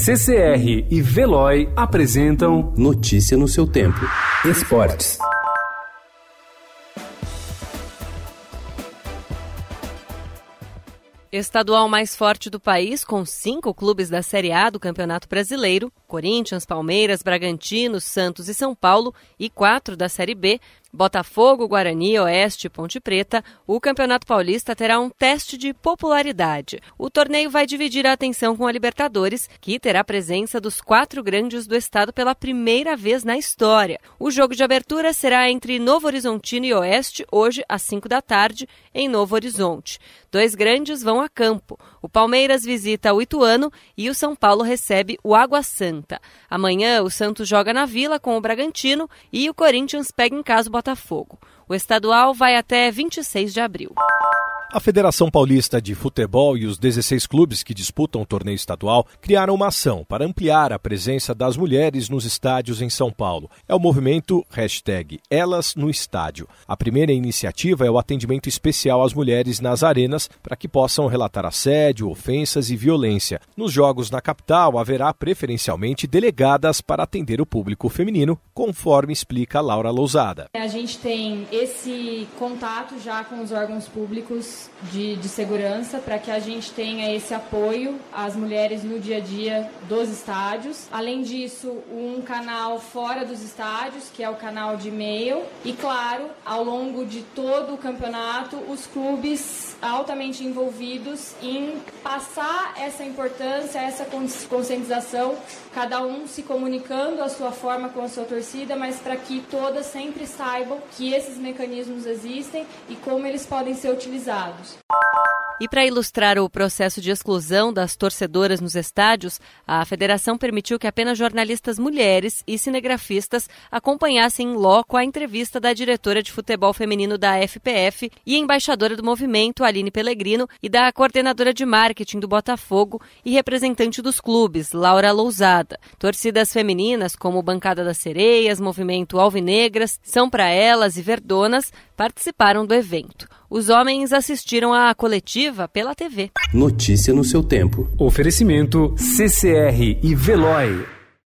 CCR e Veloy apresentam Notícia no seu tempo. Esportes. Estadual mais forte do país, com cinco clubes da Série A do Campeonato Brasileiro, Corinthians, Palmeiras, Bragantino, Santos e São Paulo, e quatro da Série B, Botafogo, Guarani, Oeste e Ponte Preta, o Campeonato Paulista terá um teste de popularidade. O torneio vai dividir a atenção com a Libertadores, que terá a presença dos quatro grandes do estado pela primeira vez na história. O jogo de abertura será entre Novo Horizontino e Oeste, hoje às 5 da tarde, em Novo Horizonte. Dois grandes vão a campo. O Palmeiras visita o Ituano e o São Paulo recebe o Água Santa. Amanhã, o Santos joga na Vila com o Bragantino e o Corinthians pega em casa o Botafogo. O estadual vai até 26 de abril. A Federação Paulista de Futebol e os 16 clubes que disputam o torneio estadual criaram uma ação para ampliar a presença das mulheres nos estádios em São Paulo. É o movimento hashtag Elas no Estádio. A primeira iniciativa é o atendimento especial às mulheres nas arenas para que possam relatar assédio, ofensas e violência. Nos jogos na capital haverá preferencialmente delegadas para atender o público feminino, conforme explica Laura Lousada. A gente tem esse contato já com os órgãos públicos de, de segurança para que a gente tenha esse apoio às mulheres no dia a dia dos estádios. Além disso, um canal fora dos estádios, que é o canal de e-mail. E, claro, ao longo de todo o campeonato, os clubes altamente envolvidos em passar essa importância, essa conscientização, cada um se comunicando a sua forma com a sua torcida, mas para que todas sempre saibam que esses mecanismos existem e como eles podem ser utilizados. E para ilustrar o processo de exclusão das torcedoras nos estádios, a federação permitiu que apenas jornalistas mulheres e cinegrafistas acompanhassem em loco a entrevista da diretora de futebol feminino da FPF e embaixadora do movimento, Aline Pellegrino, e da coordenadora de marketing do Botafogo e representante dos clubes, Laura Lousada. Torcidas femininas como Bancada das Sereias, Movimento Alvinegras, São Pra Elas e Verdonas participaram do evento. Os homens assistiram à coletiva pela TV. Notícia no seu tempo. Oferecimento CCR e Veloy.